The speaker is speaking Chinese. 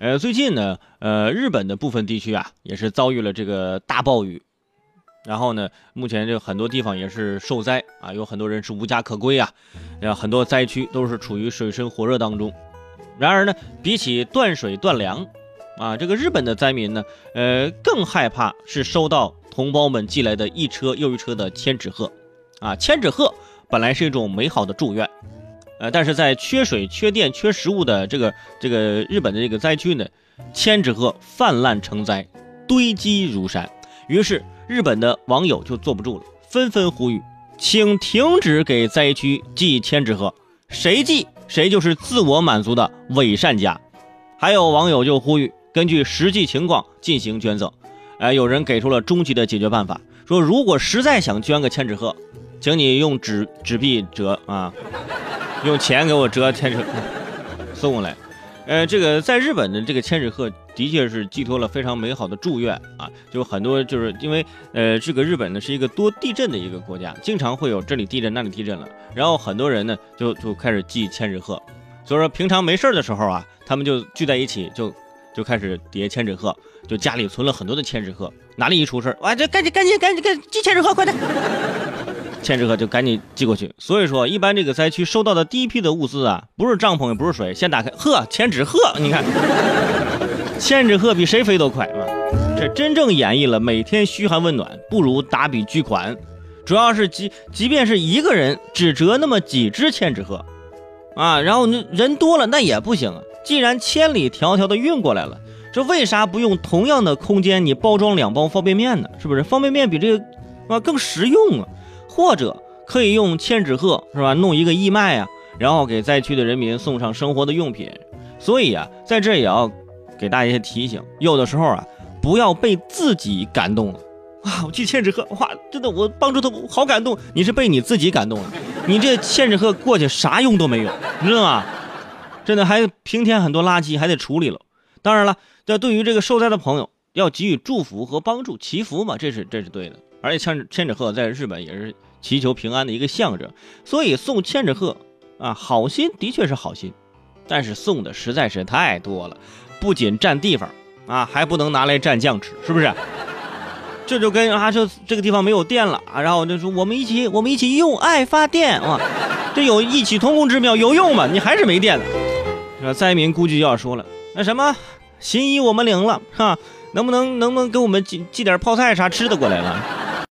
呃，最近呢，呃，日本的部分地区啊，也是遭遇了这个大暴雨，然后呢，目前这很多地方也是受灾啊，有很多人是无家可归啊，后很多灾区都是处于水深火热当中。然而呢，比起断水断粮，啊，这个日本的灾民呢，呃，更害怕是收到同胞们寄来的一车又一车的千纸鹤，啊，千纸鹤本来是一种美好的祝愿。呃，但是在缺水、缺电、缺食物的这个这个日本的这个灾区呢，千纸鹤泛滥成灾，堆积如山。于是日本的网友就坐不住了，纷纷呼吁，请停止给灾区寄千纸鹤，谁寄谁就是自我满足的伪善家。还有网友就呼吁，根据实际情况进行捐赠。哎，有人给出了终极的解决办法，说如果实在想捐个千纸鹤，请你用纸纸币折啊。用钱给我折千纸鹤送过来，呃，这个在日本的这个千纸鹤的确是寄托了非常美好的祝愿啊，就很多就是因为呃这个日本呢是一个多地震的一个国家，经常会有这里地震那里地震了，然后很多人呢就就开始寄千纸鹤，所以说平常没事的时候啊，他们就聚在一起就就开始叠千纸鹤，就家里存了很多的千纸鹤，哪里一出事哇这赶紧赶紧赶紧赶紧寄千纸鹤快点。千纸鹤就赶紧寄过去，所以说一般这个灾区收到的第一批的物资啊，不是帐篷也不是水，先打开，呵，千纸鹤，你看，千纸鹤比谁飞都快啊！这真正演绎了每天嘘寒问暖不如打笔巨款，主要是即即便是一个人只折那么几只千纸鹤，啊，然后那人多了那也不行啊，既然千里迢迢的运过来了，这为啥不用同样的空间你包装两包方便面呢？是不是方便面比这个啊更实用啊？或者可以用千纸鹤是吧，弄一个义卖啊，然后给灾区的人民送上生活的用品。所以啊，在这也要给大家提醒，有的时候啊，不要被自己感动了。哇，我寄千纸鹤，哇，真的我帮助他，好感动。你是被你自己感动了，你这千纸鹤过去啥用都没有，你知道吗？真的还平添很多垃圾，还得处理了。当然了，这对于这个受灾的朋友，要给予祝福和帮助，祈福嘛，这是这是对的。而且千千纸鹤在日本也是祈求平安的一个象征，所以送千纸鹤啊，好心的确是好心，但是送的实在是太多了，不仅占地方啊，还不能拿来蘸酱吃，是不是？这就跟啊，这这个地方没有电了啊，然后就说我们一起，我们一起用爱发电啊，这有异曲同工之妙，有用吗？你还是没电了。灾民估计就要说了，那什么，心意我们领了哈。能不能能不能给我们寄寄点泡菜啥吃的过来了？